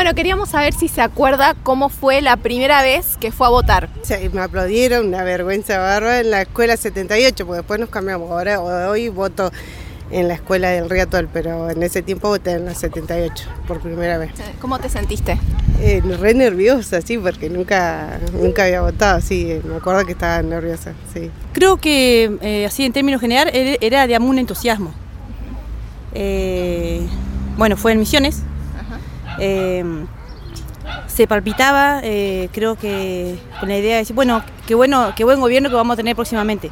Bueno, queríamos saber si se acuerda cómo fue la primera vez que fue a votar. Sí, me aplaudieron, una vergüenza barba en la escuela 78, porque después nos cambiamos. Ahora hoy voto en la escuela del Riatol, pero en ese tiempo voté en la 78 por primera vez. ¿Cómo te sentiste? Eh, re nerviosa, sí, porque nunca, nunca había votado, sí, me acuerdo que estaba nerviosa, sí. Creo que, eh, así en términos general, era, de un entusiasmo. Eh, bueno, fue en Misiones, eh, se palpitaba, eh, creo que con la idea de decir, bueno, qué bueno, qué buen gobierno que vamos a tener próximamente.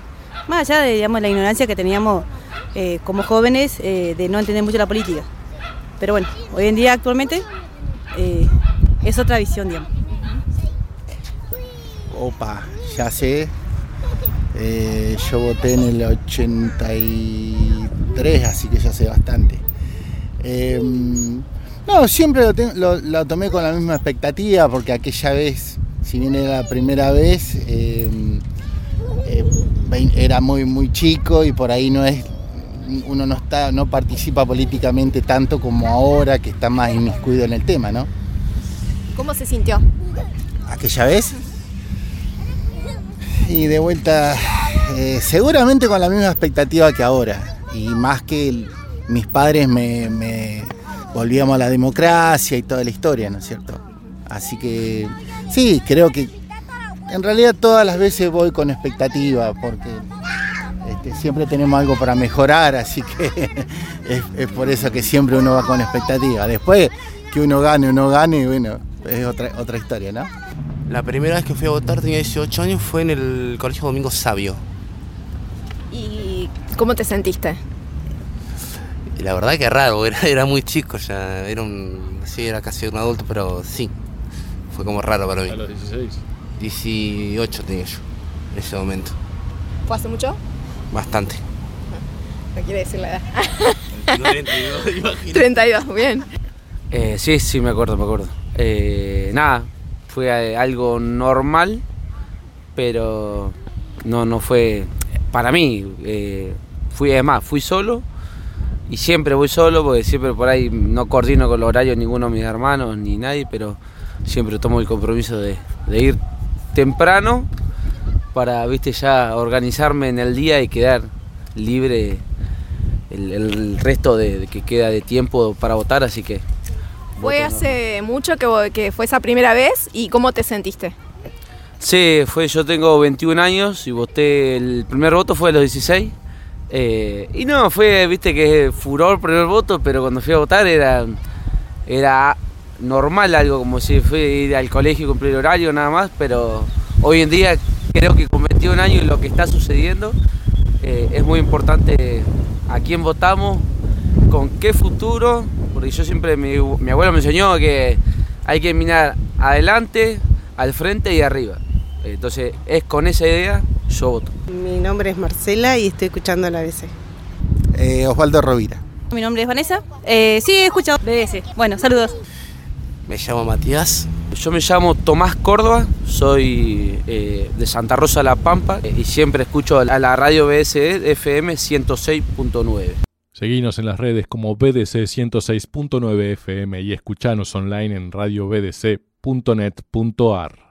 Más allá de la ignorancia que teníamos eh, como jóvenes de no entender mucho la política. Pero bueno, hoy en día actualmente es otra visión, digamos. Opa, ya sé. yo voté en el 83, así que ya sé bastante. No, siempre lo, tomé con la misma expectativa porque aquella vez, si bien era la primera vez, em, eh, era muy muy chico y por ahí no es uno no está no participa políticamente tanto como ahora que está más inmiscuido en el tema, ¿no? ¿Cómo se sintió? Aquella vez. Y de vuelta, eh, seguramente con la misma expectativa que ahora. Y más que mis padres me volvíamos a la democracia y toda la historia, ¿no es cierto? Así que sí, creo que en realidad todas las veces voy con expectativa, porque este, siempre tenemos algo para mejorar, así que es, por eso que siempre uno va con expectativa. Después que uno gane o no gane, bueno, es otra, otra historia, ¿no? La primera vez que fui a votar, tenía 18 años, fue en el Colegio Domingo Sabio. ¿Y cómo te sentiste? Y la verdad que raro, era, era muy chico ya, era un, sí, era casi un adulto, pero sí, fue como raro para mí. ¿A los 16? 18 tenía yo en ese momento. ¿Fue hace mucho? Bastante. No quiere decir la edad. 32, 32, bien. Eh, sí, sí, me acuerdo, me acuerdo. Eh, nada, fue algo normal, pero no, no fue para mí. Eh, fui, además, fui solo y siempre voy solo porque siempre por ahí no coordino con los horarios ninguno de mis hermanos ni nadie, pero siempre tomo el compromiso de, ir temprano para, viste, ya organizarme en el día y quedar libre el, resto de, que queda de tiempo para votar, así que... ¿Fue hace mucho que, que fue esa primera vez y cómo te sentiste? Sí, fue, yo tengo 21 años y voté, el primer voto fue a los 16 eh, y no, fue, viste que furor el primer voto, pero cuando fui a votar era, era normal algo, como si fui a ir al colegio y cumplir horario nada más, pero hoy en día creo que con 21 años lo que está sucediendo eh, es muy importante a quién votamos, con qué futuro, porque yo siempre, mi, mi abuelo me enseñó que hay que mirar adelante, al frente y arriba. Entonces es con esa idea yo voto. Mi nombre es Marcela y estoy escuchando la BBC. Eh, Osvaldo Rovira. Mi nombre es Vanessa. Eh, sí, he escuchado BBC. Bueno, saludos. Me llamo Matías. Yo me llamo Tomás Córdoba, soy eh, de Santa Rosa La Pampa y siempre escucho a la radio BSE FM 106.9. Seguinos en las redes como BDC 106.9 FM y escuchanos online en radiobdc.net.ar.